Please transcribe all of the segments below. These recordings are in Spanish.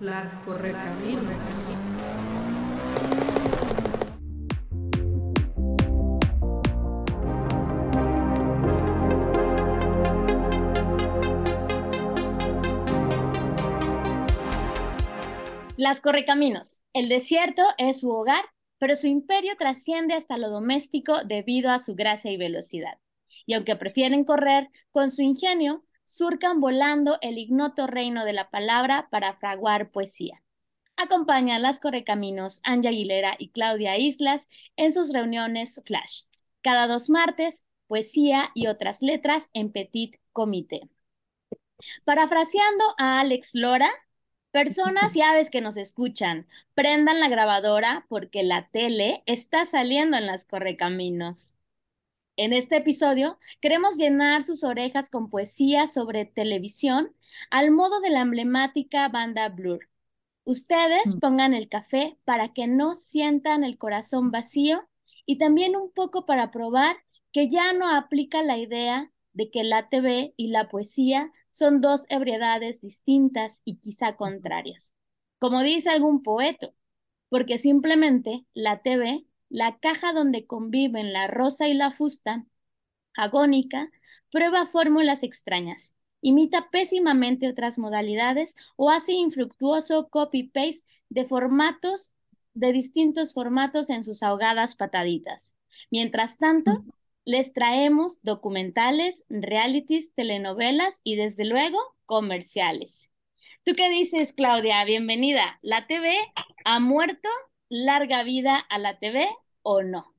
Las correcaminos. Las correcaminos. El desierto es su hogar, pero su imperio trasciende hasta lo doméstico debido a su gracia y velocidad. Y aunque prefieren correr, con su ingenio surcan volando el ignoto reino de la palabra para fraguar poesía. Acompaña a las correcaminos Anja Aguilera y Claudia Islas en sus reuniones Flash. Cada dos martes, poesía y otras letras en Petit Comité. Parafraseando a Alex Lora, Personas y aves que nos escuchan, prendan la grabadora porque la tele está saliendo en las correcaminos. En este episodio queremos llenar sus orejas con poesía sobre televisión al modo de la emblemática banda Blur. Ustedes mm. pongan el café para que no sientan el corazón vacío y también un poco para probar que ya no aplica la idea de que la TV y la poesía son dos ebriedades distintas y quizá contrarias. Como dice algún poeta, porque simplemente la TV, la caja donde conviven la rosa y la fusta, agónica, prueba fórmulas extrañas, imita pésimamente otras modalidades o hace infructuoso copy-paste de formatos, de distintos formatos en sus ahogadas pataditas. Mientras tanto, les traemos documentales, realities, telenovelas y desde luego comerciales. ¿Tú qué dices, Claudia? Bienvenida. ¿La TV ha muerto? ¿Larga vida a la TV o no?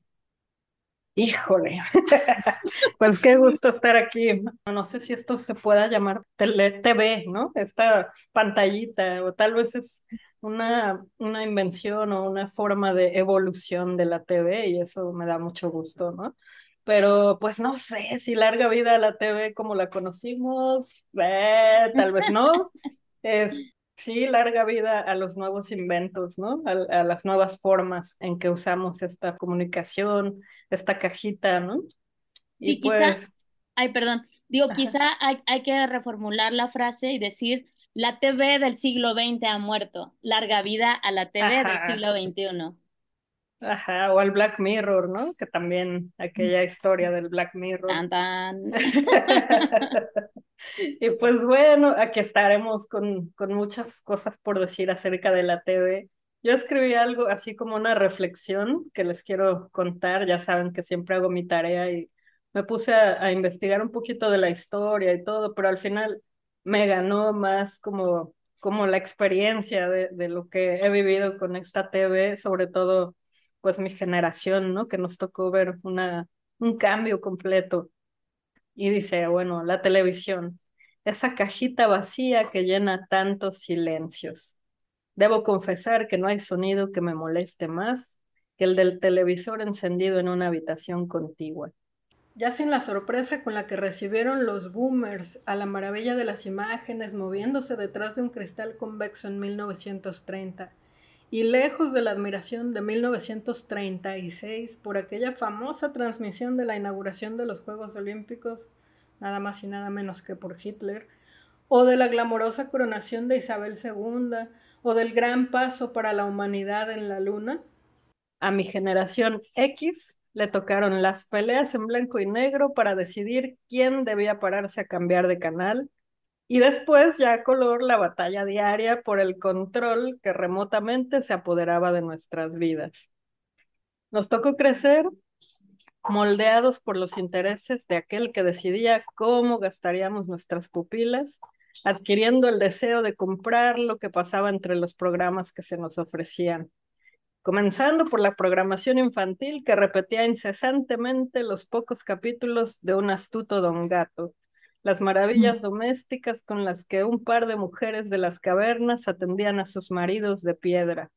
Híjole, pues qué gusto estar aquí. No sé si esto se pueda llamar tele TV, ¿no? Esta pantallita, o tal vez es una, una invención o una forma de evolución de la TV y eso me da mucho gusto, ¿no? pero pues no sé si larga vida a la TV como la conocimos, eh, tal vez no. sí, larga vida a los nuevos inventos, ¿no? A, las nuevas formas en que usamos esta comunicación, esta cajita, ¿no? Y sí, pues... ay, perdón, digo, quizá hay, hay que reformular la frase y decir, la TV del siglo XX ha muerto, larga vida a la TV del siglo XXI. Ajá, o al Black Mirror, ¿no? Que también aquella historia del Black Mirror. y pues bueno, aquí estaremos con, con muchas cosas por decir acerca de la TV. Yo escribí algo así como una reflexión que les quiero contar. Ya saben que siempre hago mi tarea y me puse a, a investigar un poquito de la historia y todo, pero al final me ganó más como, como la experiencia de, de lo que he vivido con esta TV, sobre todo pues mi generación, ¿no? Que nos tocó ver una, un cambio completo. Y dice, bueno, la televisión, esa cajita vacía que llena tantos silencios. Debo confesar que no hay sonido que me moleste más que el del televisor encendido en una habitación contigua. Ya sin la sorpresa con la que recibieron los boomers a la maravilla de las imágenes moviéndose detrás de un cristal convexo en 1930 y lejos de la admiración de 1936 por aquella famosa transmisión de la inauguración de los Juegos Olímpicos, nada más y nada menos que por Hitler, o de la glamorosa coronación de Isabel II, o del gran paso para la humanidad en la Luna, a mi generación X le tocaron las peleas en blanco y negro para decidir quién debía pararse a cambiar de canal, y después ya color la batalla diaria por el control que remotamente se apoderaba de nuestras vidas. Nos tocó crecer moldeados por los intereses de aquel que decidía cómo gastaríamos nuestras pupilas, adquiriendo el deseo de comprar lo que pasaba entre los programas que se nos ofrecían. Comenzando por la programación infantil que repetía incesantemente los pocos capítulos de un astuto don gato, las maravillas domésticas con las que un par de mujeres de las cavernas atendían a sus maridos de piedra,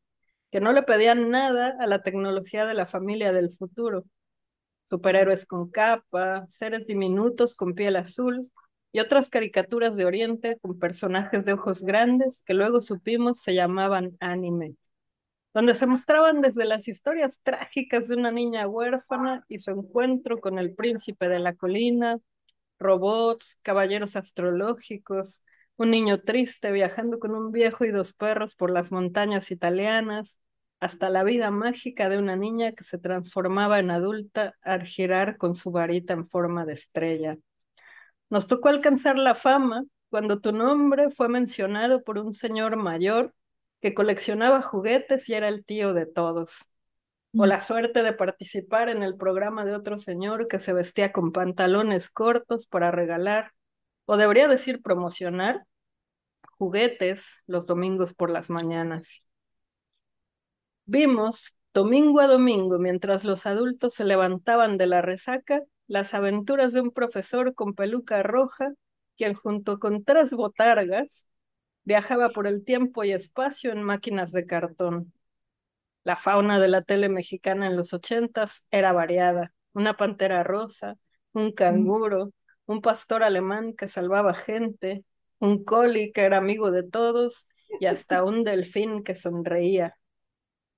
que no le pedían nada a la tecnología de la familia del futuro. Superhéroes con capa, seres diminutos con piel azul y otras caricaturas de Oriente con personajes de ojos grandes que luego supimos se llamaban anime, donde se mostraban desde las historias trágicas de una niña huérfana y su encuentro con el príncipe de la colina, robots, caballeros astrológicos, un niño triste viajando con un viejo y dos perros por las montañas italianas, hasta la vida mágica de una niña que se transformaba en adulta al girar con su varita en forma de estrella. Nos tocó alcanzar la fama cuando tu nombre fue mencionado por un señor mayor que coleccionaba juguetes y era el tío de todos. O la suerte de participar en el programa de otro señor que se vestía con pantalones cortos para regalar, o debería decir promocionar, juguetes los domingos por las mañanas. Vimos domingo a domingo, mientras los adultos se levantaban de la resaca, las aventuras de un profesor con peluca roja quien junto con tres botargas viajaba por el tiempo y espacio en máquinas de cartón. La fauna de la tele mexicana en los ochentas era variada. Una pantera rosa, un canguro, un pastor alemán que salvaba gente, un coli que era amigo de todos y hasta un delfín que sonreía.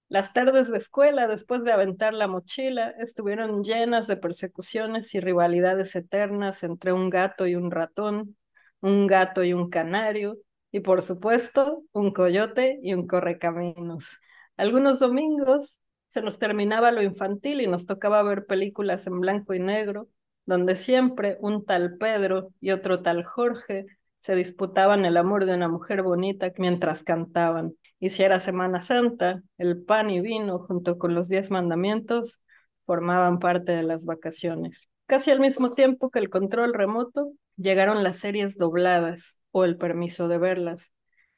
Las tardes de escuela, después de aventar la mochila, estuvieron llenas de persecuciones y rivalidades eternas entre un gato y un ratón, un gato y un canario, y por supuesto, un coyote y un correcaminos. Algunos domingos se nos terminaba lo infantil y nos tocaba ver películas en blanco y negro, donde siempre un tal Pedro y otro tal Jorge se disputaban el amor de una mujer bonita mientras cantaban. Y si era Semana Santa, el pan y vino junto con los diez mandamientos formaban parte de las vacaciones. Casi al mismo tiempo que el control remoto, llegaron las series dobladas o el permiso de verlas.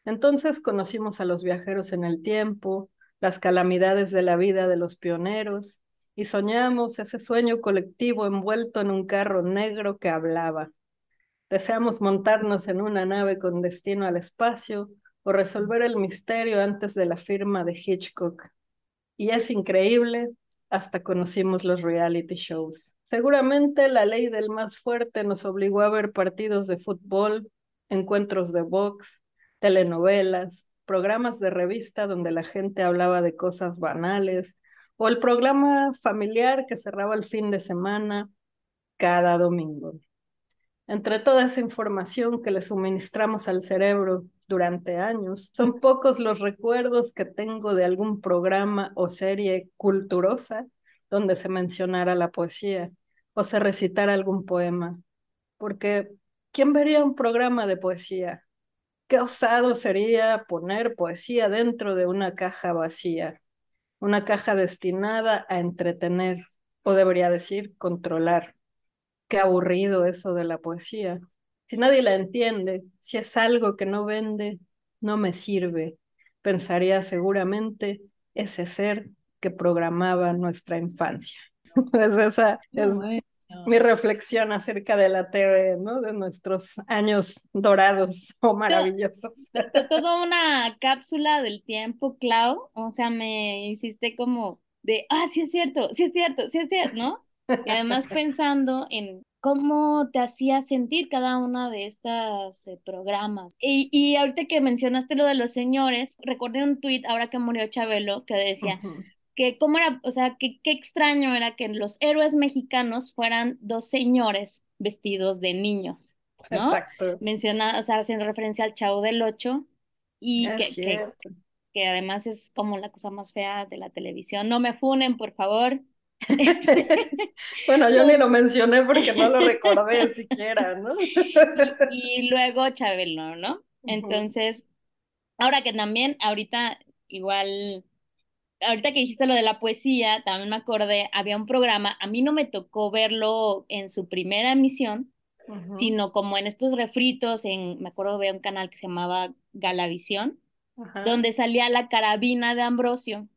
Entonces conocimos a los viajeros en el tiempo, las calamidades de la vida de los pioneros, y soñamos ese sueño colectivo envuelto en un carro negro que hablaba. Deseamos montarnos en una nave con destino al espacio o resolver el misterio antes de la firma de Hitchcock. Y es increíble, hasta conocimos los reality shows. Seguramente la ley del más fuerte nos obligó a ver partidos de fútbol, encuentros de box, telenovelas, programas de revista donde la gente hablaba de cosas banales, o el programa familiar que cerraba el fin de semana cada domingo. Entre toda esa información que le suministramos al cerebro durante años, son pocos los recuerdos que tengo de algún programa o serie culturosa donde se mencionara la poesía o se recitara algún poema. Porque, ¿quién vería un programa de poesía? Qué osado sería poner poesía dentro de una caja vacía, una caja destinada a entretener, o debería decir, controlar. Qué aburrido eso de la poesía. Si nadie la entiende, si es algo que no vende, no me sirve, pensaría seguramente ese ser que programaba nuestra infancia. es esa es mi reflexión acerca de la TV, ¿no? De nuestros años dorados o maravillosos. Toda una cápsula del tiempo, Clau. O sea, me hiciste como de, ah, sí es cierto, sí es cierto, sí es cierto, ¿no? Y además pensando en cómo te hacía sentir cada una de estas eh, programas. Y, y, ahorita que mencionaste lo de los señores, recordé un tuit ahora que murió Chabelo que decía que cómo era, o sea, que qué extraño era que los héroes mexicanos fueran dos señores vestidos de niños, ¿no? Exacto. Menciona, o sea, haciendo referencia al Chavo del Ocho y que, que, que además es como la cosa más fea de la televisión. No me funen, por favor. bueno, yo ni lo mencioné porque no lo recordé siquiera, ¿no? y, luego Chabelo, ¿no? Entonces, ahora que también, ahorita igual, ahorita que dijiste lo de la poesía, también me acordé, había un programa, a mí no me tocó verlo en su primera emisión, sino como en estos refritos, en, me acuerdo de un canal que se llamaba Galavisión, donde salía la carabina de Ambrosio.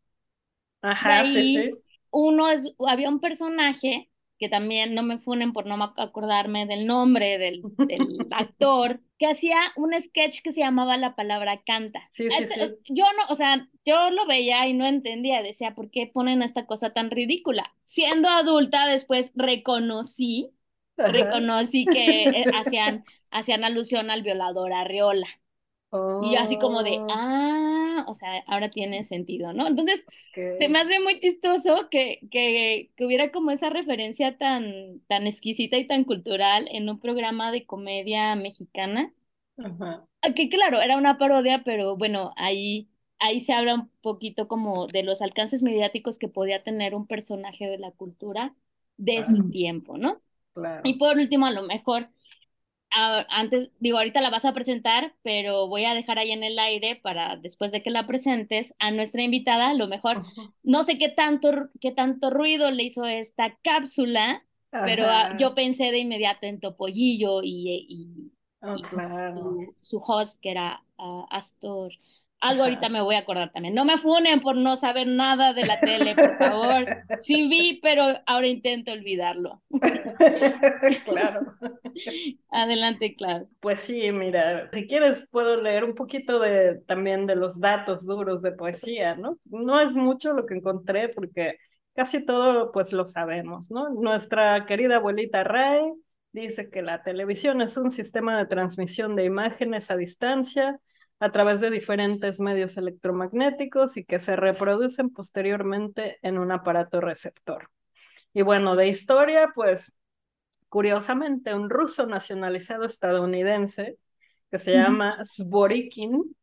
Ajá, sí, sí. uno es, había un personaje que también no me funen por no acordarme del nombre del, actor, que hacía un sketch que se llamaba La palabra canta. Sí, sí, sí. Yo no, o sea, yo lo veía y no entendía, decía, ¿por qué ponen esta cosa tan ridícula? Siendo adulta, después reconocí, reconocí que eh, hacían, hacían alusión al violador Arriola. Y así como de, oh. ah, o sea, ahora tiene sentido, ¿no? Entonces, se me hace muy chistoso que, que, que, hubiera como esa referencia tan, tan exquisita y tan cultural en un programa de comedia mexicana. Que claro, era una parodia, pero bueno, ahí, ahí se habla un poquito como de los alcances mediáticos que podía tener un personaje de la cultura de su tiempo, ¿no? Claro. Y por último, a lo mejor, antes, digo, ahorita la vas a presentar, pero voy a dejar ahí en el aire para después de que la presentes a nuestra invitada, a lo mejor, no sé qué tanto, qué tanto ruido le hizo esta cápsula, pero ah, yo pensé de inmediato en Topollillo y, y, oh, su, host, que era ah, Astor algo ahorita me voy a acordar también. No me funen por no saber nada de la tele, por favor. Sí vi, pero ahora intento olvidarlo. claro. Adelante, claro. Pues sí, mira, si quieres puedo leer un poquito de también de los datos duros de poesía, ¿no? No es mucho lo que encontré porque casi todo pues lo sabemos, ¿no? Nuestra querida abuelita Ray dice que la televisión es un sistema de transmisión de imágenes a distancia a través de diferentes medios electromagnéticos y que se reproducen posteriormente en un aparato receptor. Y bueno, de historia, pues curiosamente, un ruso nacionalizado estadounidense que se llama Zborikin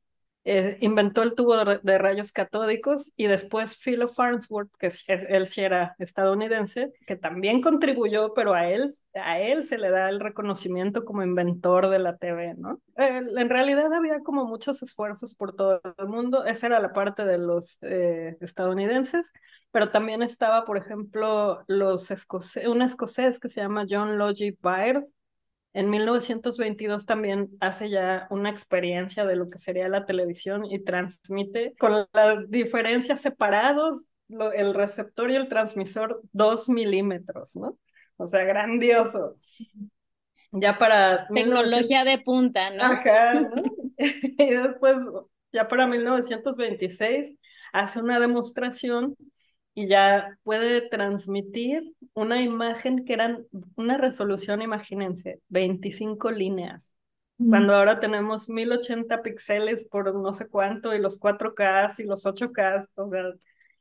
eh, inventó el tubo de, rayos catódicos y después Philo Farnsworth, que él sí era estadounidense, que también contribuyó, pero a él, a él se le da el reconocimiento como inventor de la TV, ¿no? en realidad había como muchos esfuerzos por todo el mundo, esa era la parte de los eh, estadounidenses, pero también estaba, por ejemplo, los un escocés que se llama John Logie Baird, en 1922 también hace ya una experiencia de lo que sería la televisión y transmite con las diferencias separados el receptor y el transmisor dos milímetros, ¿no? O sea, grandioso. Ya para... Tecnología de punta, ¿no? Ajá, ¿no? y después, ya para 1926, hace una demostración y ya puede transmitir una imagen que eran una resolución, imagínense, 25 líneas. Cuando ahora tenemos 1080 píxeles por no sé cuánto y los 4K y los 8K, o sea,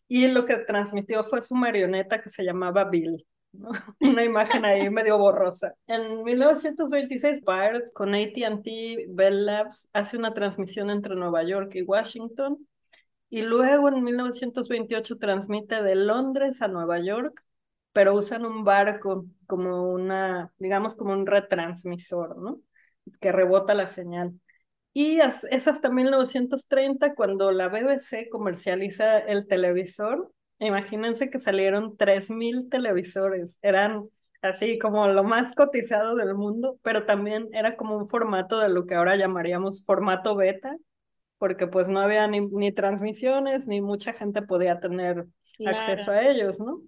y lo que transmitió fue su marioneta que se llamaba Bill. ¿no? Una imagen ahí medio borrosa. En 1926, Baird con ATT Bell Labs hace una transmisión entre Nueva York y Washington y luego en 1928 transmite de Londres a Nueva York, pero usan un barco como una, digamos, como un retransmisor, ¿no? Que rebota la señal. Y es hasta 1930 cuando la BBC comercializa el televisor. Imagínense que salieron 3.000 televisores. Eran así como lo más cotizado del mundo, pero también era como un formato de lo que ahora llamaríamos formato beta, porque pues no había ni, ni transmisiones, ni mucha gente podía tener acceso a ellos, ¿no?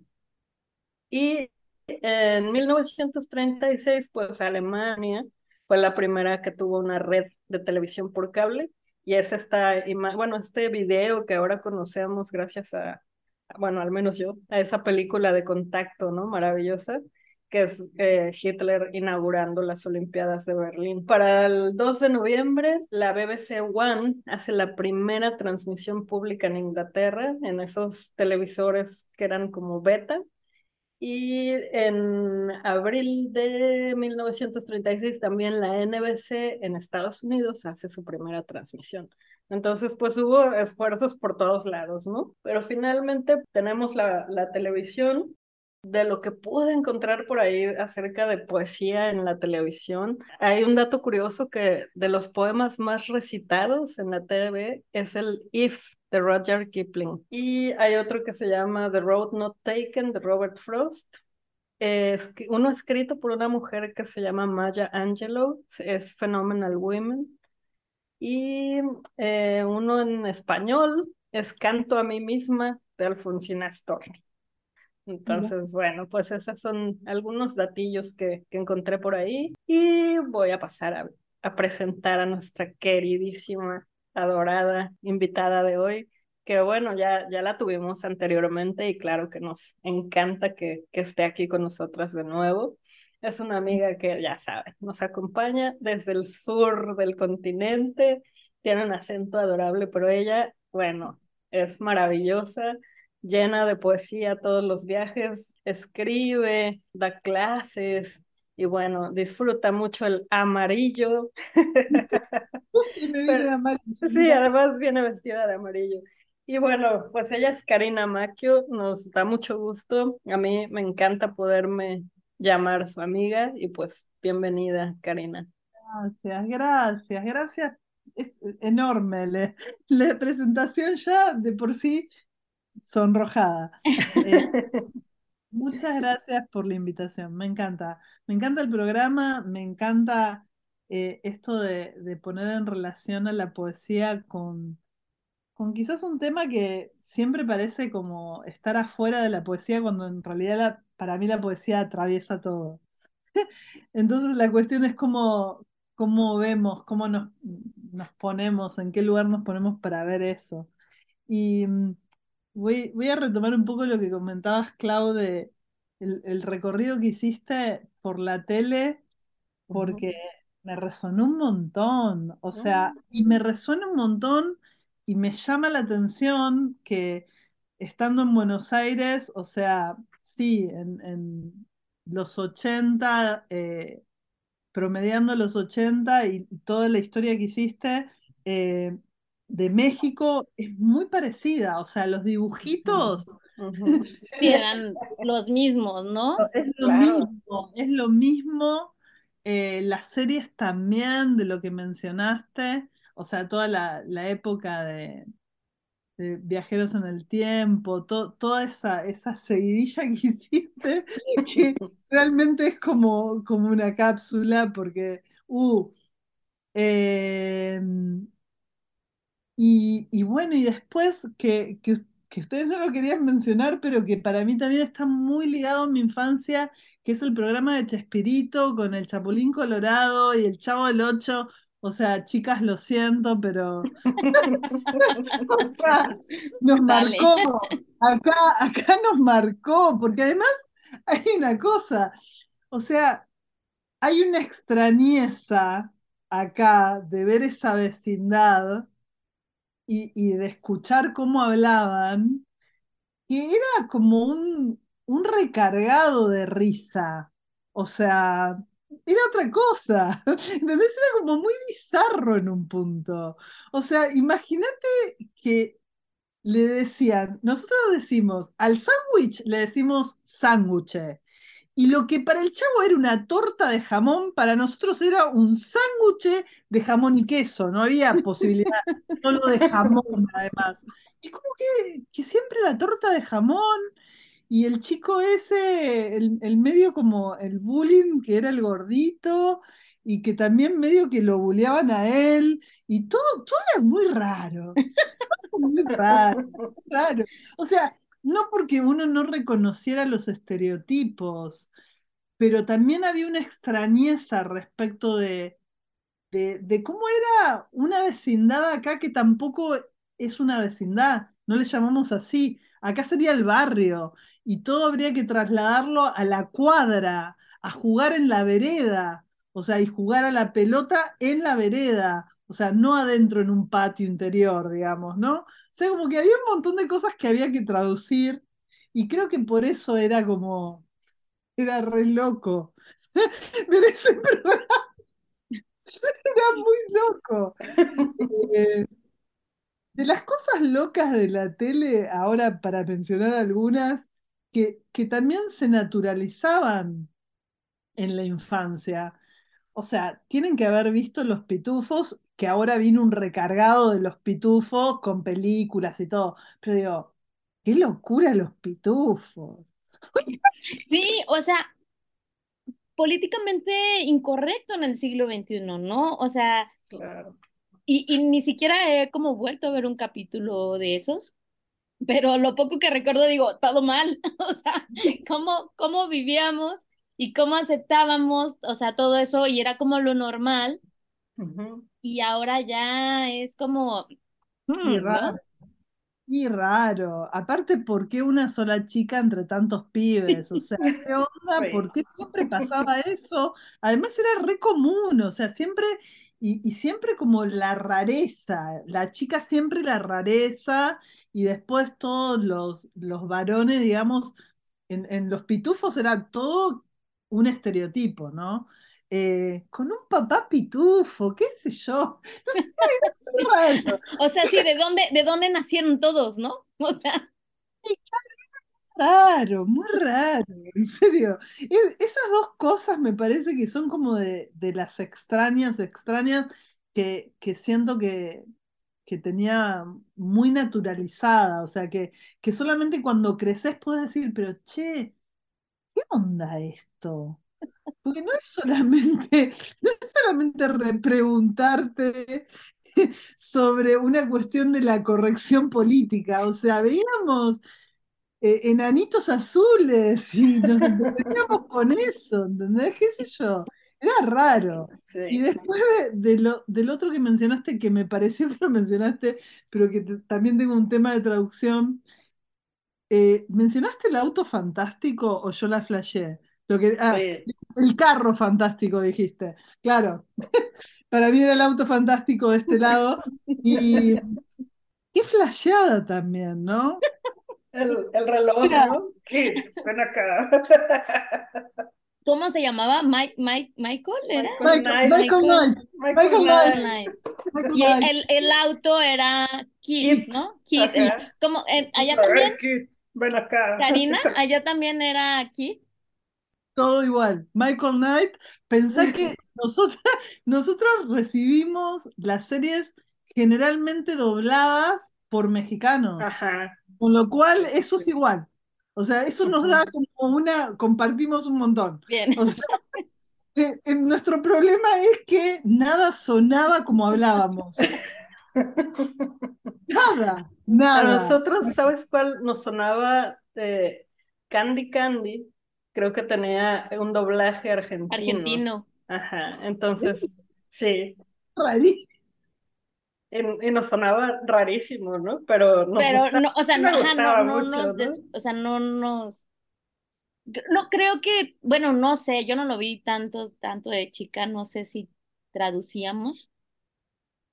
Y en 1936, pues Alemania fue la primera que tuvo una red de televisión por cable, y es esta, bueno, este video que ahora conocemos gracias a, bueno, al menos yo, a esa película de contacto, ¿no? Maravillosa que es eh, Hitler inaugurando las Olimpiadas de Berlín. Para el 2 de noviembre, la BBC One hace la primera transmisión pública en Inglaterra, en esos televisores que eran como beta. Y en abril de 1936 también la NBC en Estados Unidos hace su primera transmisión. Entonces, pues hubo esfuerzos por todos lados, ¿no? Pero finalmente tenemos la, la televisión de lo que pude encontrar por ahí acerca de poesía en la televisión, hay un dato curioso que de los poemas más recitados en la TV es el If de Roger Kipling. Y hay otro que se llama The Road Not Taken de Robert Frost. Es uno escrito por una mujer que se llama Maya Angelou, es Phenomenal Women. Y eh, uno en español es Canto a mí misma de Alfonsina Storni. Entonces, bueno, pues esos son algunos datillos que, que encontré por ahí y voy a pasar a, a, presentar a nuestra queridísima, adorada invitada de hoy, que bueno, ya, ya la tuvimos anteriormente y claro que nos encanta que, que esté aquí con nosotras de nuevo. Es una amiga que ya saben, nos acompaña desde el sur del continente, tiene un acento adorable, pero ella, bueno, es maravillosa llena de poesía todos los viajes, escribe, da clases y bueno, disfruta mucho el amarillo. Sí, además viene vestida de amarillo. Y bueno, pues ella es Karina Macchio, nos da mucho gusto. A mí me encanta poderme llamar su amiga y pues bienvenida, Karina. Gracias, gracias, gracias. Es enorme la, la presentación ya de por sí sonrojada. Eh, muchas gracias por la invitación, me encanta. Me encanta el programa, me encanta eh, esto de, de poner en relación a la poesía con, con quizás un tema que siempre parece como estar afuera de la poesía cuando en realidad la- para mí la poesía atraviesa todo. Entonces la cuestión es cómo, cómo vemos, cómo nos, nos ponemos, en qué lugar nos ponemos para ver eso. Y mm, voy, voy a retomar un poco lo que comentabas, Clau, de el, el recorrido que hiciste por la tele, porque me resonó un montón, o sea, y me resuena un montón y me llama la atención que estando en Buenos Aires, o sea, sí, en, en los 80, eh, promediando los 80 y toda la historia que hiciste eh, de México es muy parecida, o sea, los dibujitos. Sí, eran los mismos, ¿no? es lo Claro. mismo, es lo mismo. eh, las series también de lo que mencionaste, o sea, toda la, la época de, de Viajeros en el Tiempo, to- toda esa, esa seguidilla que hiciste, que realmente es como, como una cápsula, porque, uh, eh, y, y bueno, y después que, que, que ustedes no lo querían mencionar, pero que para mí también está muy ligado a mi infancia, que es el programa de Chespirito con el Chapulín Colorado y el Chavo del Ocho. O sea, chicas, lo siento, pero o sea, nos Dale. marcó. Acá, acá nos marcó, porque además hay una cosa, o sea, hay una extrañeza acá de ver esa vecindad y, de escuchar cómo hablaban, que era como un, un recargado de risa. O sea, era otra cosa. ¿Entendés? Era como muy bizarro en un punto. O sea, imagínate que le decían, nosotros decimos, al sándwich le decimos sándwich. Y lo que para el chavo era una torta de jamón, para nosotros era un sándwich de jamón y queso. No había posibilidad solo de jamón, además. Y como que, que siempre la torta de jamón y el chico ese, el, el medio como el bullying, que era el gordito, y que también medio que lo bulleaban a él, y todo, todo era muy raro, muy raro, muy raro. O sea, no porque uno no reconociera los estereotipos, pero también había una extrañeza respecto de, de, cómo era una vecindad acá que tampoco es una vecindad, no le llamamos así, acá sería el barrio y todo habría que trasladarlo a la cuadra, a jugar en la vereda, o sea, y jugar a la pelota en la vereda, o sea, no adentro en un patio interior, digamos, ¿no? O sea, como que había un montón de cosas que había que traducir y creo que por eso era como, era re loco. Ver ese programa era muy loco. Eh, de las cosas locas de la tele, ahora para mencionar algunas, que, que también se naturalizaban en la infancia. O sea, tienen que haber visto Los Pitufos, que ahora vino un recargado de Los Pitufos con películas y todo. Pero digo, qué locura Los Pitufos. Sí, o sea, políticamente incorrecto en el siglo XXI, ¿no? O sea, Claro. y, y ni siquiera he como vuelto a ver un capítulo de esos, pero lo poco que recuerdo digo, todo mal, o sea, cómo, cómo vivíamos y cómo aceptábamos, o sea, todo eso y era como lo normal Y ahora ya es como, Y ¿no? raro. Y raro. Aparte, ¿por qué una sola chica entre tantos pibes? O sea, ¿qué onda? Sí. ¿Por qué siempre pasaba eso? Además era re común, o sea, siempre, y, y siempre como la rareza, la chica siempre la rareza, y después todos los, los varones, digamos, en, en los pitufos era todo un estereotipo, ¿no? Eh, con un papá pitufo, qué sé yo. No sé, es raro. O sea, sí, ¿de dónde, de dónde nacieron todos, no? O sea, Raro, muy raro, en serio. Esas dos cosas me parece que son como de, de las extrañas, extrañas, que, que siento que, que tenía muy naturalizada. O sea, que, que solamente cuando creces puedes decir, pero che, ¿qué onda esto? Porque no es solamente, no es solamente repreguntarte sobre una cuestión de la corrección política. O sea, veíamos eh, enanitos azules y nos entreteníamos con eso, ¿entendés? ¿Qué sé yo? Era raro. Y después de, de lo, del otro que mencionaste, que me pareció que lo mencionaste, pero que también tengo un tema de traducción, eh, ¿mencionaste el auto fantástico o yo la flasheé? Lo que, ah, sí. el carro fantástico dijiste. Claro, para mí era el auto fantástico de este lado. Y qué flasheada también, ¿no? El, el reloj, ¿no? Kit, ven acá. ¿cómo se llamaba? Mike, Mike, Michael, ¿era? Michael Michael, Knight. Michael Knight, Michael Michael Knight. Knight, Knight. Michael Y el, Knight. el, el auto era Kit, Kit. ¿no? Kit. Y Ajá. como eh, allá también, ven acá. Karina, allá también era Kit. Todo igual. Michael Knight, pensá que nosotros, nosotros recibimos las series generalmente dobladas por mexicanos, Ajá. con lo cual eso es igual. O sea, eso nos da como una, compartimos un montón. Bien. O sea, eh, eh, nuestro problema es que nada sonaba como hablábamos. Nada, A nada. nosotros, ¿sabes cuál nos sonaba? Eh, Candy Candy, creo que tenía un doblaje argentino. Argentino. Ajá, entonces, sí, Rarísimo. y, y nos sonaba rarísimo, ¿no? Pero nos Pero gustaba, no, o sea, no, ajá, no, no mucho, nos, o sea, no nos, no creo que, bueno, no sé, yo no lo vi tanto, tanto de chica, no sé si traducíamos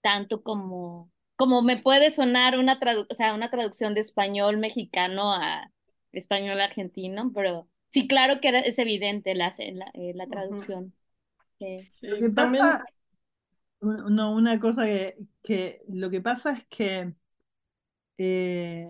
tanto como, como me puede sonar una tradu- o sea, una traducción de español mexicano a español argentino, pero sí, claro que era, es evidente la, la, eh, la traducción. eh. Sí, Lo que también, pasa, no, una cosa que, que lo que pasa es que eh,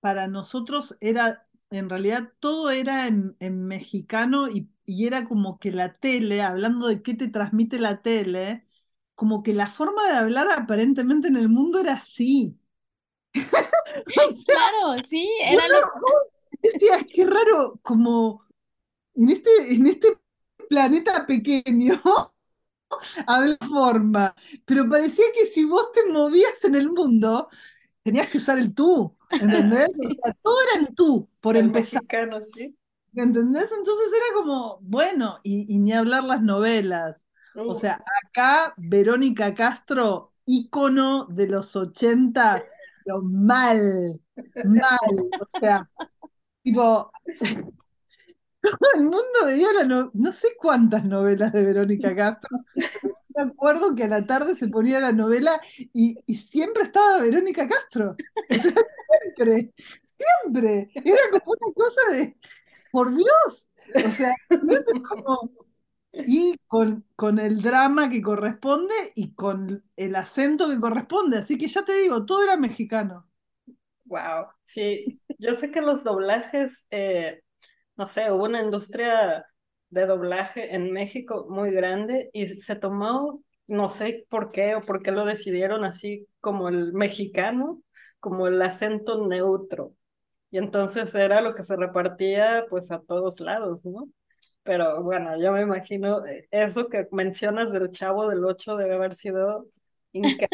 para nosotros era, en realidad todo era en, en mexicano y, y era como que la tele, hablando de qué te transmite la tele, como que la forma de hablar aparentemente en el mundo era así. O sea, Claro, sí, era lo, decías, qué raro, como en este, en este planeta pequeño habla forma, pero parecía que si vos te movías en el mundo, tenías que usar el tú, ¿entendés? O sea, todo era en tú, por el empezar, mexicano, sí. ¿entendés? Entonces era como, bueno, y, y ni hablar las novelas. O Uh, sea, acá Verónica Castro, ícono de los 80, pero mal, mal. O sea, tipo, todo el mundo veía la no, no sé cuántas novelas de Verónica Castro. Me acuerdo que a la tarde se ponía la novela y, y siempre estaba Verónica Castro. O sea, siempre, siempre. Era como una cosa de, por Dios. O sea, como, y con, con el drama que corresponde y con el acento que corresponde. Así que ya te digo, todo era mexicano. wow, sí, yo sé que los doblajes, eh, no sé, hubo una industria de doblaje en México muy grande y se tomó, no sé por qué o por qué lo decidieron así como el mexicano, como el acento neutro. Y entonces era lo que se repartía pues a todos lados, ¿no? Pero bueno, yo me imagino, eh, eso que mencionas del Chavo del Ocho debe haber sido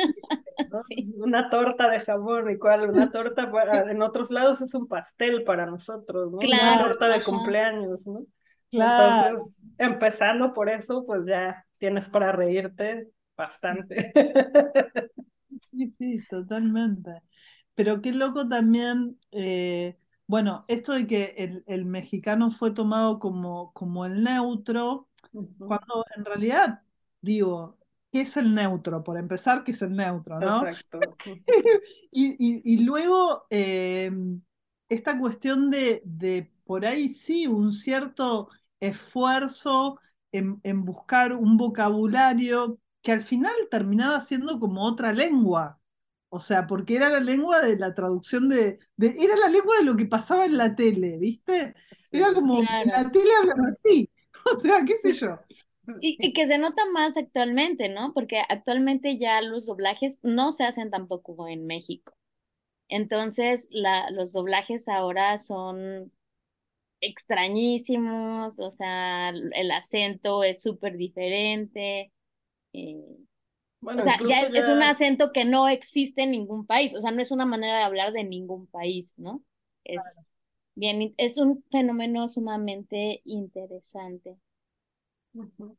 ¿no? sí, Una torta de jamón, y cuál, una torta para- en otros lados es un pastel para nosotros, ¿no? Una torta de ajá. cumpleaños, ¿no? Claro. Entonces, empezando por eso, pues ya tienes para reírte bastante. Sí, sí, totalmente. Pero qué loco también, eh, bueno, esto de que el, el mexicano fue tomado como, como el neutro, cuando en realidad, digo, ¿qué es el neutro? Por empezar, ¿qué es el neutro, no? Exacto. Y, y- y luego eh, esta cuestión de, de por ahí sí, un cierto esfuerzo en, en buscar un vocabulario que al final terminaba siendo como otra lengua. O sea, porque era la lengua de la traducción de, de, era la lengua de lo que pasaba en la tele, ¿viste? Era como, la tele hablan así, o sea, qué sé yo. Y, y, que se nota más actualmente, ¿no? Porque actualmente ya los doblajes no se hacen tampoco en México. Entonces, la, los doblajes ahora son extrañísimos, o sea, el acento es súper diferente. Eh, bueno, o sea, ya, ya, es un acento que no existe en ningún país, o sea, no es una manera de hablar de ningún país, ¿no? Es claro. bien, es un fenómeno sumamente interesante. -huh.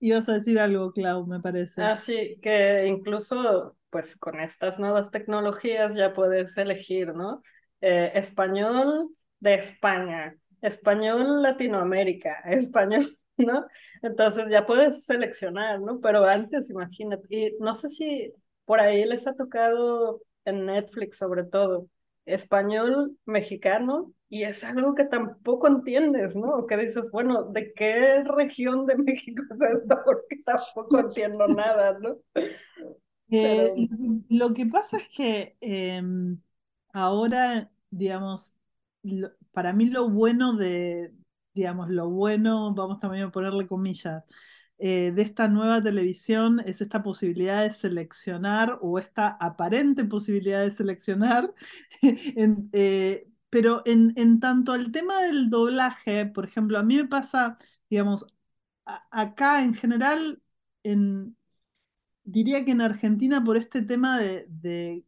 Ibas a decir algo, Clau, me parece. Ah, sí, que incluso, pues con estas nuevas tecnologías ya puedes elegir, ¿no? Eh, español de España, español Latinoamérica, español ¿no? Entonces ya puedes seleccionar, ¿no? Pero antes, imagínate, y no sé si por ahí les ha tocado en Netflix sobre todo, español mexicano, y es algo que tampoco entiendes, ¿no? Que dices, bueno, ¿de qué región de México es esto? Porque tampoco entiendo nada, ¿no? Pero... Eh, lo que pasa es que eh, ahora, digamos, lo, para mí lo bueno de, digamos, lo bueno, vamos también a ponerle comillas, eh, de esta nueva televisión es esta posibilidad de seleccionar o esta aparente posibilidad de seleccionar. eh, pero en, en, tanto al tema del doblaje, por ejemplo, a mí me pasa, digamos, acá en general, en, diría que en Argentina por este tema de, de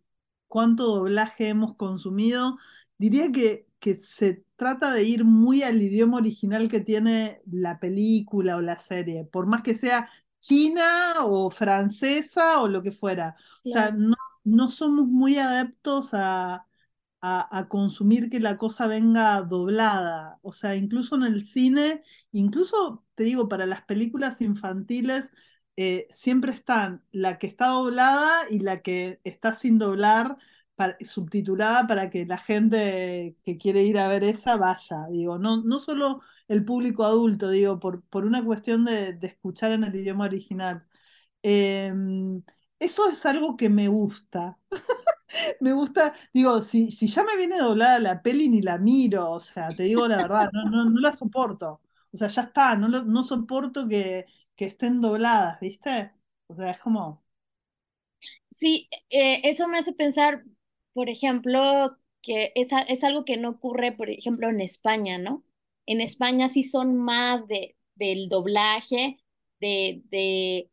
cuánto doblaje hemos consumido, diría que, que se trata de ir muy al idioma original que tiene la película o la serie, por más que sea china o francesa o lo que fuera. O sea, no, no somos muy adeptos a, a, a, consumir que la cosa venga doblada. O sea, incluso en el cine, incluso te digo, para las películas infantiles, eh, siempre están la que está doblada y la que está sin doblar subtitulada para que la gente que quiere ir a ver esa vaya, digo, no, no solo el público adulto, digo, por, por una cuestión de, escuchar en el idioma original. Eh, eso es algo que me gusta. me gusta, digo, si, si ya me viene doblada la peli ni la miro, o sea, te digo la verdad, no, no, no la soporto. O sea, ya está, no, no soporto que, que estén dobladas, ¿viste? O sea, es como... Sí, eh, eso me hace pensar, por ejemplo, que es, es, algo que no ocurre, por ejemplo, en España, ¿no? En España sí son más de, del doblaje, de, de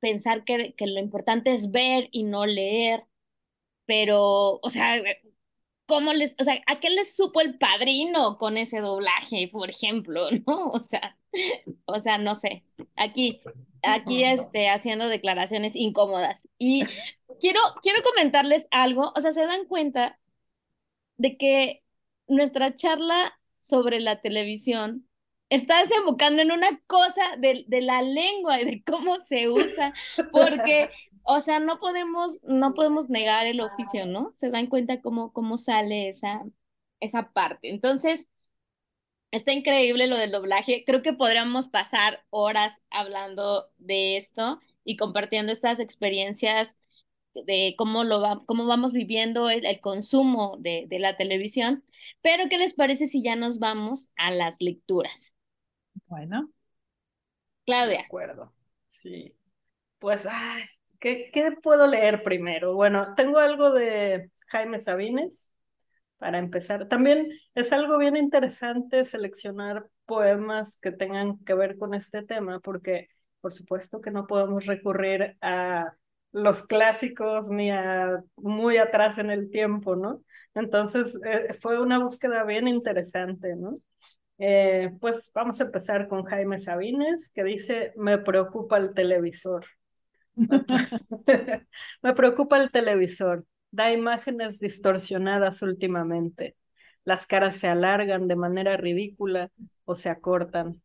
pensar que, que, lo importante es ver y no leer, pero, o sea, ¿cómo les, o sea, a qué les supo el padrino con ese doblaje, por ejemplo, ¿no? O sea, o sea, no sé, aquí, aquí, este, haciendo declaraciones incómodas. Y quiero, quiero comentarles algo, o sea, se dan cuenta de que nuestra charla sobre la televisión está desembocando en una cosa de, de, la lengua y de cómo se usa, porque, o sea, no podemos, no podemos negar el oficio, ¿no? Se dan cuenta cómo, cómo sale esa, esa parte. Entonces, está increíble lo del doblaje. Creo que podríamos pasar horas hablando de esto y compartiendo estas experiencias de cómo, lo va, cómo vamos viviendo el, el consumo de, de, la televisión. Pero, ¿qué les parece si ya nos vamos a las lecturas? Bueno. Claudia. De acuerdo. Sí. Pues, ay, ¿qué, ¿qué puedo leer primero? Bueno, tengo algo de Jaime Sabines para empezar. También es algo bien interesante seleccionar poemas que tengan que ver con este tema, porque por supuesto que no podemos recurrir a los clásicos ni a muy atrás en el tiempo, ¿no? Entonces eh, fue una búsqueda bien interesante, ¿no? Eh, pues vamos a empezar con Jaime Sabines, que dice, me preocupa el televisor. me preocupa el televisor da imágenes distorsionadas últimamente. Las caras se alargan de manera ridícula o se acortan,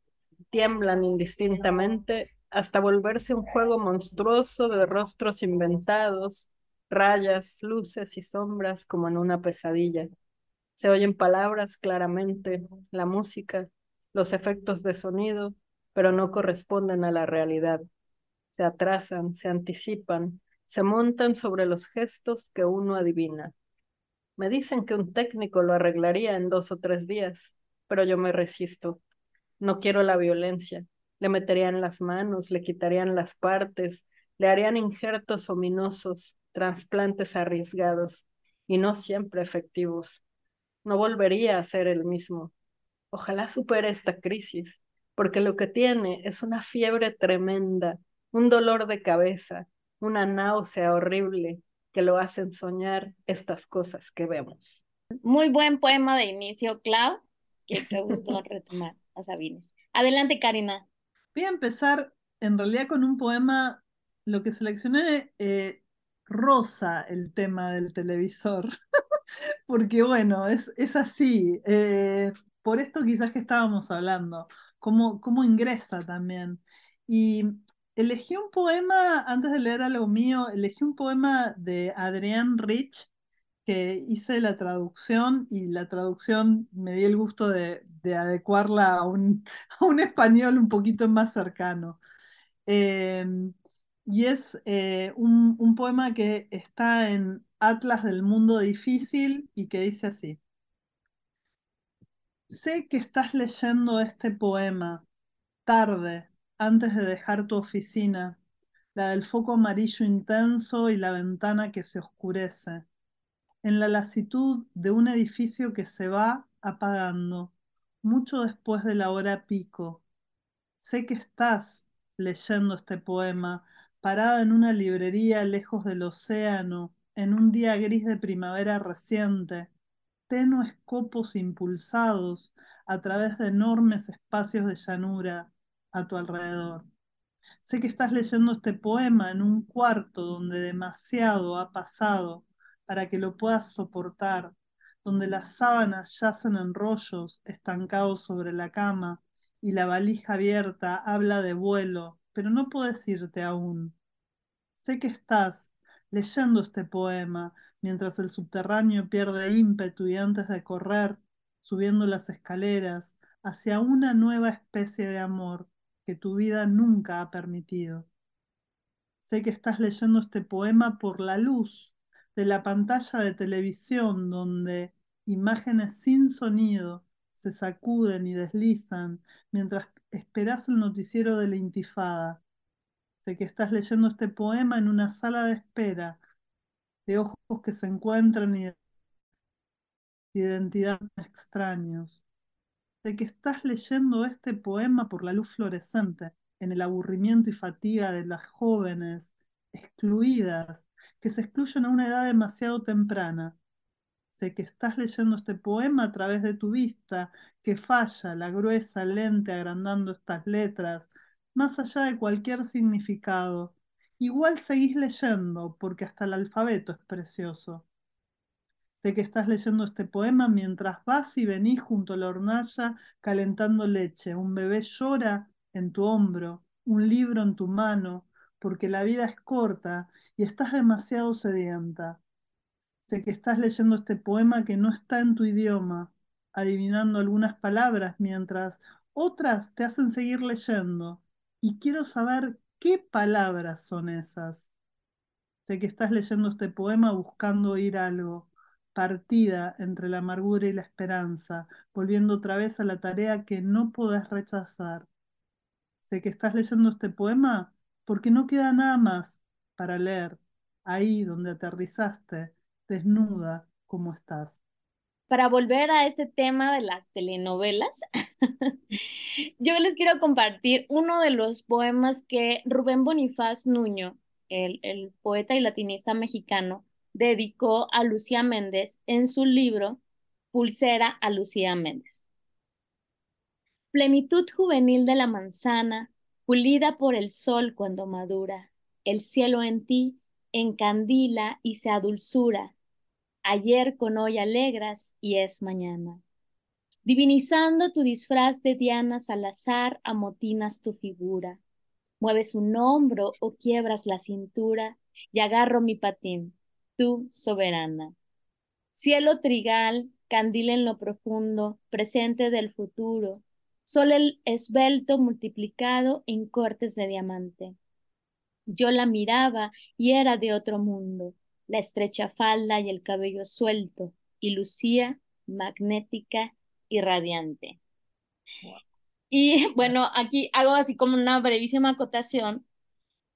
tiemblan indistintamente hasta volverse un juego monstruoso de rostros inventados, rayas, luces y sombras como en una pesadilla. Se oyen palabras claramente, la música, los efectos de sonido, pero no corresponden a la realidad. Se atrasan, se anticipan, se montan sobre los gestos que uno adivina. Me dicen que un técnico lo arreglaría en dos o tres días, pero yo me resisto. No quiero la violencia. Le meterían las manos, le quitarían las partes, le harían injertos ominosos, trasplantes arriesgados y no siempre efectivos. No volvería a ser el mismo. Ojalá supere esta crisis, porque lo que tiene es una fiebre tremenda, un dolor de cabeza, una náusea horrible que lo hacen soñar estas cosas que vemos. Muy buen poema de inicio, Clau, que te gustó retomar a Sabines. Adelante, Karina. Voy a empezar en realidad con un poema, lo que seleccioné eh, rosa el tema del televisor, porque bueno, es, es así, eh, por esto quizás que estábamos hablando, cómo, cómo ingresa también. Y elegí un poema, antes de leer algo mío, elegí un poema de Adrián Rich, que hice la traducción y la traducción me di el gusto de, adecuarla a un, español un poquito más cercano. Em, y es eh, un poema que está en Atlas del Mundo Difícil y que dice así. Sé que estás leyendo este poema tarde, antes de dejar tu oficina, la del foco amarillo intenso y la ventana que se oscurece en la lasitud de un edificio que se va apagando, mucho después de la hora pico. Sé que estás leyendo este poema, parada en una librería lejos del océano, en un día gris de primavera reciente, tenues copos impulsados a través de enormes espacios de llanura a tu alrededor. Sé que estás leyendo este poema en un cuarto donde demasiado ha pasado para que lo puedas soportar, donde las sábanas yacen en rollos estancados sobre la cama y la valija abierta habla de vuelo, pero no puedes irte aún. Sé que estás leyendo este poema mientras el subterráneo pierde ímpetu y antes de correr, subiendo las escaleras, hacia una nueva especie de amor que tu vida nunca ha permitido. Sé que estás leyendo este poema por la luz de la pantalla de televisión donde imágenes sin sonido se sacuden y deslizan mientras esperas el noticiero de la intifada. Sé que estás leyendo este poema en una sala de espera, de ojos que se encuentran y de identidades extraños. Sé que estás leyendo este poema por la luz fluorescente, en el aburrimiento y fatiga de las jóvenes excluidas que se excluyen a una edad demasiado temprana. Sé que estás leyendo este poema a través de tu vista, que falla, la gruesa lente agrandando estas letras, más allá de cualquier significado. Igual seguís leyendo, porque hasta el alfabeto es precioso. Sé que estás leyendo este poema mientras vas y venís junto a la hornalla calentando leche. Un bebé llora en tu hombro, un libro en tu mano, porque la vida es corta y estás demasiado sedienta. Sé que estás leyendo este poema que no está en tu idioma, adivinando algunas palabras mientras otras te hacen seguir leyendo. Y quiero saber qué palabras son esas. Sé que estás leyendo este poema buscando oír algo, partida entre la amargura y la esperanza, volviendo otra vez a la tarea que no podés rechazar. Sé que estás leyendo este poema porque no queda nada más para leer ahí donde aterrizaste, desnuda como estás. Para volver a este tema de las telenovelas, yo les quiero compartir uno de los poemas que Rubén Bonifaz Nuño, el, el poeta y latinista mexicano, dedicó a Lucía Méndez en su libro Pulsera a Lucía Méndez. Plenitud juvenil de la manzana, pulida por el sol cuando madura, el cielo en ti encandila y se adulzura. Ayer con hoy alegras y es mañana. Divinizando tu disfraz de Diana Salazar, amotinas tu figura. Mueves un hombro o quiebras la cintura y agarro mi patín, tú soberana. Cielo trigal, candil en lo profundo, presente del futuro, sol el esbelto multiplicado en cortes de diamante. Yo la miraba y era de otro mundo, la estrecha falda y el cabello suelto, y lucía magnética y radiante. Y bueno, aquí hago así como una brevísima acotación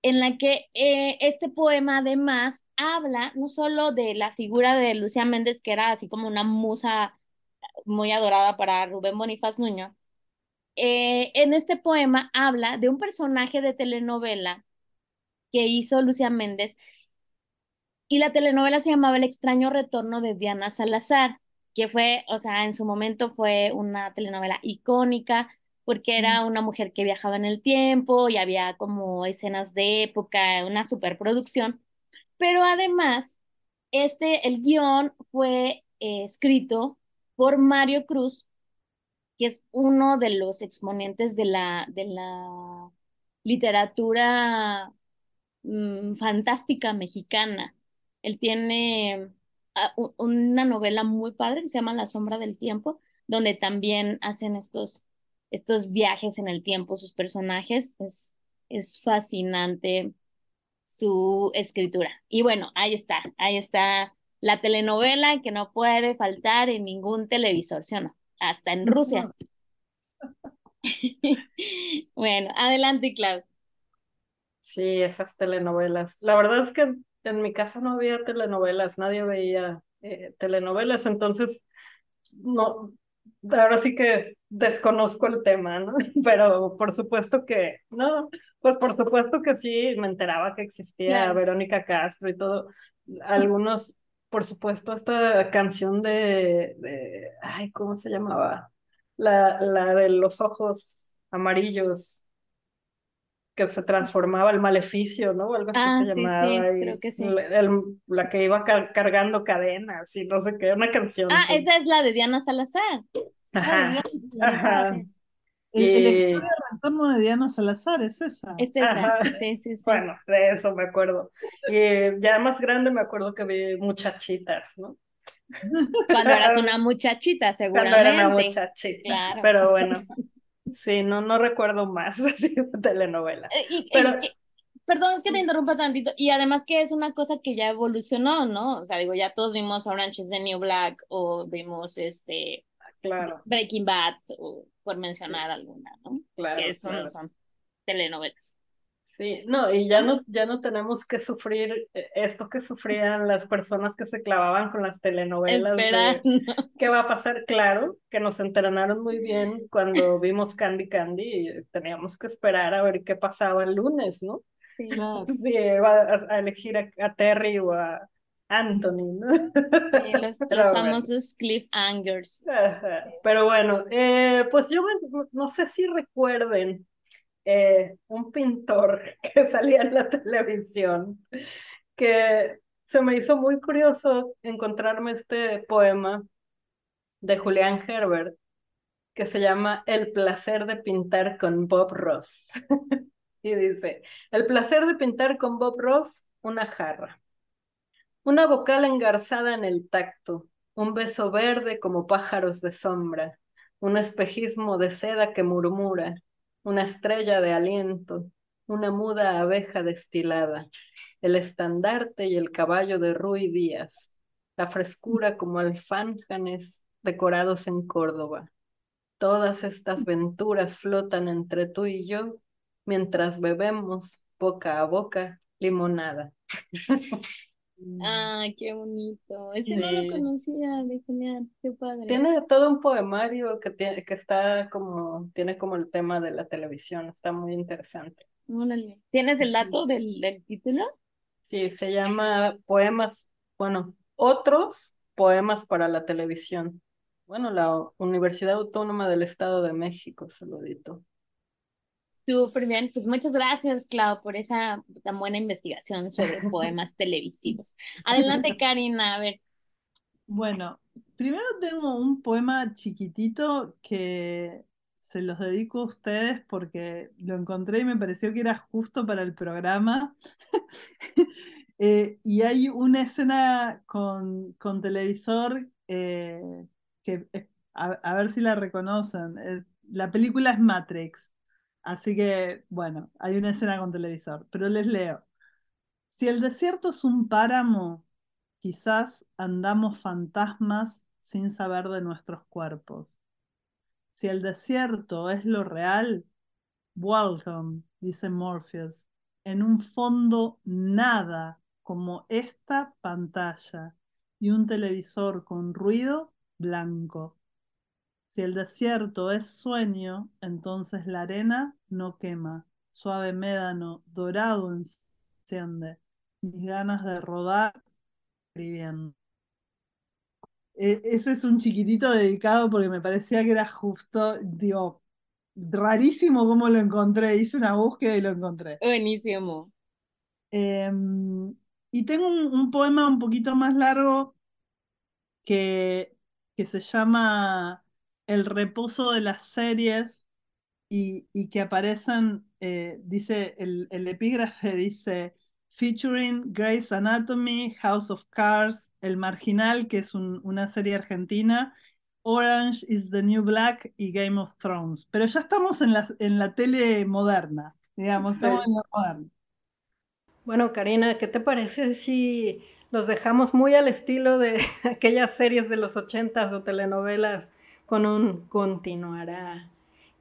en la que eh, este poema además habla no solo de la figura de Lucía Méndez, que era así como una musa muy adorada para Rubén Bonifaz Nuño, eh, en este poema habla de un personaje de telenovela que hizo Lucía Méndez y la telenovela se llamaba El extraño retorno de Diana Salazar, que fue, o sea, en su momento fue una telenovela icónica porque era una mujer que viajaba en el tiempo y había como escenas de época, una superproducción, pero además, este, el guion fue eh, escrito por Mario Cruz, que es uno de los exponentes de la, de la literatura mm, fantástica mexicana. Él tiene ah, una novela muy padre que se llama La sombra del tiempo, donde también hacen estos, estos viajes en el tiempo, sus personajes. Es, es fascinante su escritura. Y bueno, ahí está, ahí está la telenovela que no puede faltar en ningún televisor, ¿sí o no? Hasta en Rusia. bueno, adelante, Clau. Sí, esas telenovelas. La verdad es que en mi casa no había telenovelas, nadie veía eh, telenovelas, entonces no, ahora sí que desconozco el tema, ¿no? Pero por supuesto que, no, pues por supuesto que sí, me enteraba que existía Verónica Castro y todo. Algunos, por supuesto, esta canción de, de ay, ¿cómo se llamaba? La, la de los ojos amarillos que se transformaba el maleficio, ¿no? Algo así ah, se sí, llamaba. Sí, creo que sí. la que iba cargando cadenas y no sé qué, una canción. Ah, esa es la de Diana Salazar. Ajá. Ajá. El, el retorno de Diana Salazar es esa. Es esa, sí, sí, sí. Bueno, de eso me acuerdo. Y ya más grande me acuerdo que vi muchachitas, ¿no? Cuando eras una muchachita, seguramente. Cuando era una muchachita. Claro. Pero bueno, Sí, no, no recuerdo más así de telenovela. Eh, Pero... perdón que te interrumpa tantito, y además que es una cosa que ya evolucionó, ¿no? O sea, digo, ya todos vimos Orange is the New Black o vimos este claro. Breaking Bad, o, por mencionar alguna, ¿no? Claro, que son telenovelas. Sí, no, y ya no, ya no tenemos que sufrir eh, esto que sufrían las personas que se clavaban con las telenovelas. ¿Qué va a pasar? Claro, que nos entrenaron muy bien cuando vimos Candy Candy y teníamos que esperar a ver qué pasaba el lunes, ¿no? Sí, sí iba a, elegir a, Terry o a Anthony, ¿no? Sí, los, los famosos cliffhangers. Pero bueno, eh, pues yo no sé si recuerden eh, un pintor que salía en la televisión, que se me hizo muy curioso encontrarme este poema de Julián Herbert, que se llama El placer de pintar con Bob Ross. y dice, el placer de pintar con Bob Ross, una jarra. Una vocal engarzada en el tacto, un beso verde como pájaros de sombra, un espejismo de seda que murmura, una estrella de aliento, una muda abeja destilada, el estandarte y el caballo de Ruy Díaz, la frescura como alfánjanes decorados en Córdoba. Todas estas venturas flotan entre tú y yo mientras bebemos boca a boca limonada. Ah, qué bonito. Ese no lo conocía de genial, qué padre. Tiene todo un poemario que tiene, que está como, tiene como el tema de la televisión, está muy interesante. ¿Tienes el dato del, del título? Sí, se llama Poemas, bueno, otros poemas para la televisión. Bueno, la Universidad Autónoma del Estado de México se lo editó. Súper bien, pues muchas gracias, Clau, por esa tan buena investigación sobre poemas televisivos. Adelante, Karina, a ver. Bueno, primero tengo un poema chiquitito que se los dedico a ustedes porque lo encontré y me pareció que era justo para el programa. Eh, y hay una escena con, con televisor eh, que a, ver si la reconocen. la película es Matrix, así que bueno, hay una escena con televisor, pero les leo. Si el desierto es un páramo, quizás andamos fantasmas sin saber de nuestros cuerpos. Si el desierto es lo real, welcome, dice Morpheus, en un fondo nada como esta pantalla y un televisor con ruido blanco. Si el desierto es sueño, entonces la arena no quema, suave médano dorado enciende mis ganas de rodar escribiendo. E, ese es un chiquitito dedicado porque me parecía que era justo, digo, rarísimo cómo lo encontré. Hice una búsqueda y lo encontré. Buenísimo. Em, y tengo un, poema un poquito más largo que, que se llama El reposo de las series y, que aparecen, eh, dice, el, el epígrafe dice, featuring Grey's Anatomy, House of Cards, El Marginal, que es una serie argentina, Orange is the New Black y Game of Thrones. Pero ya estamos en la, en la tele moderna, digamos, estamos en la moderna. Bueno, Karina, ¿qué te parece si los dejamos muy al estilo de aquellas series de los ochentas o telenovelas con un continuará?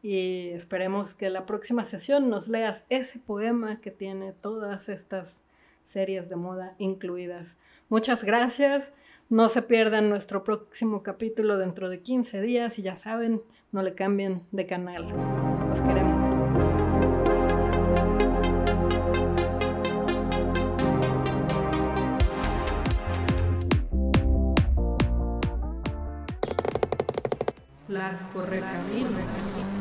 Y esperemos que la próxima sesión nos leas ese poema que tiene todas estas series de moda incluidas. Muchas gracias. No se pierdan nuestro próximo capítulo dentro de 15 días y ya saben, no le cambien de canal. Los queremos. Las correcaminos.